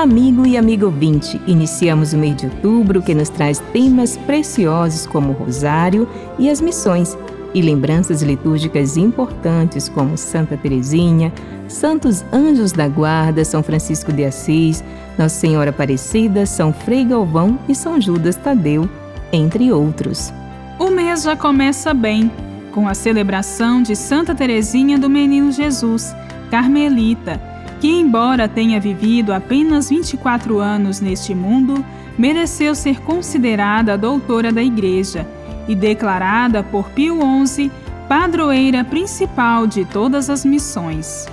amigo ouvinte, iniciamos o mês de outubro que nos traz temas preciosos como o rosário e as missões, e lembranças litúrgicas importantes como Santa Teresinha, Santos Anjos da Guarda, São Francisco de Assis, Nossa Senhora Aparecida, São Frei Galvão e São Judas Tadeu, entre outros. O mês já começa bem, com a celebração de Santa Teresinha do Menino Jesus, Carmelita, que, embora tenha vivido apenas 24 anos neste mundo, mereceu ser considerada doutora da Igreja e declarada por Pio XI padroeira principal de todas as missões.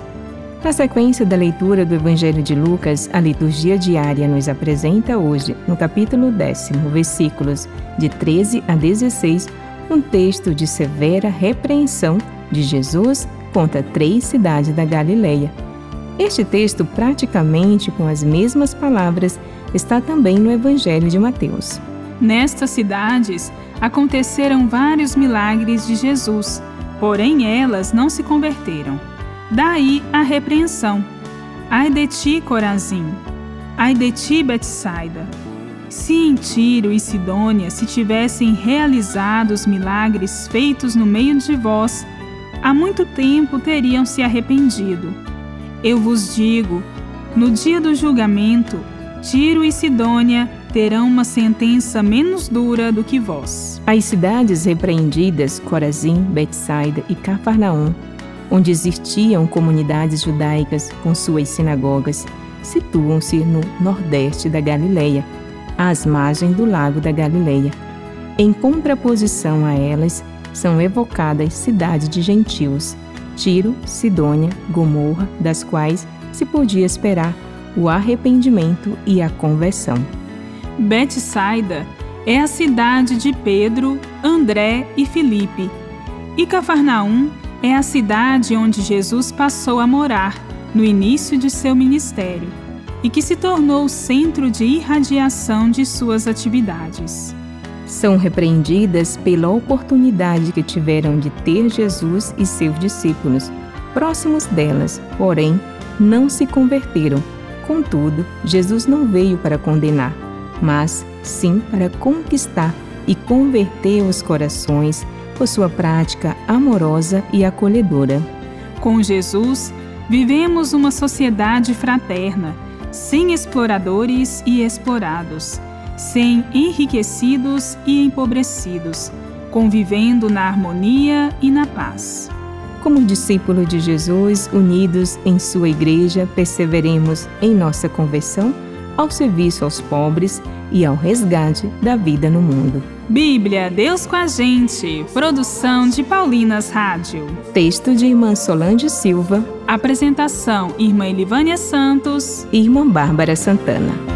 Na sequência da leitura do Evangelho de Lucas, a liturgia diária nos apresenta hoje, no capítulo décimo, versículos de 13 a 16, um texto de severa repreensão de Jesus contra três cidades da Galileia. Este texto, praticamente com as mesmas palavras, está também no Evangelho de Mateus. Nestas cidades aconteceram vários milagres de Jesus, porém elas não se converteram. Daí a repreensão. Ai de ti, Corazim! Ai de ti, Betsaida! Se em Tiro e Sidônia se tivessem realizado os milagres feitos no meio de vós, há muito tempo teriam se arrependido. Eu vos digo, no dia do julgamento, Tiro e Sidônia terão uma sentença menos dura do que vós. As cidades repreendidas, Corazim, Betsaida e Cafarnaum, onde existiam comunidades judaicas com suas sinagogas, situam-se no nordeste da Galileia, às margens do lago da Galileia. Em contraposição a elas, são evocadas cidades de gentios, Tiro, Sidônia, Gomorra, das quais se podia esperar o arrependimento e a conversão. Betsaida é a cidade de Pedro, André e Filipe. E Cafarnaum é a cidade onde Jesus passou a morar no início de seu ministério e que se tornou o centro de irradiação de suas atividades. São repreendidas pela oportunidade que tiveram de ter Jesus e seus discípulos próximos delas, porém não se converteram. Contudo, Jesus não veio para condenar, mas sim para conquistar e converter os corações por sua prática amorosa e acolhedora. Com Jesus, vivemos uma sociedade fraterna, sem exploradores e explorados, sem enriquecidos e empobrecidos, convivendo na harmonia e na paz. Como discípulo de Jesus, unidos em sua igreja, perseveremos em nossa conversão ao serviço aos pobres e ao resgate da vida no mundo. Bíblia, Deus com a gente. Produção de Paulinas Rádio. Texto de Irmã Solange Silva. Apresentação: Irmã Elivânia Santos. Irmã Bárbara Santana.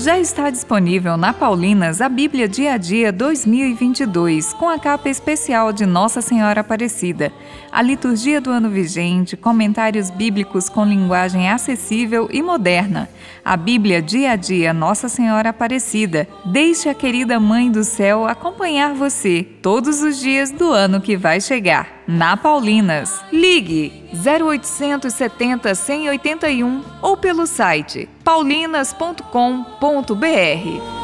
Já está disponível na Paulinas a Bíblia Dia a Dia 2022, com a capa especial de Nossa Senhora Aparecida, a liturgia do ano vigente, comentários bíblicos com linguagem acessível e moderna, a Bíblia Dia a Dia Nossa Senhora Aparecida. Deixe a querida Mãe do Céu acompanhar você todos os dias do ano que vai chegar. Na Paulinas. Ligue 0870 181 ou pelo site paulinas.com.br.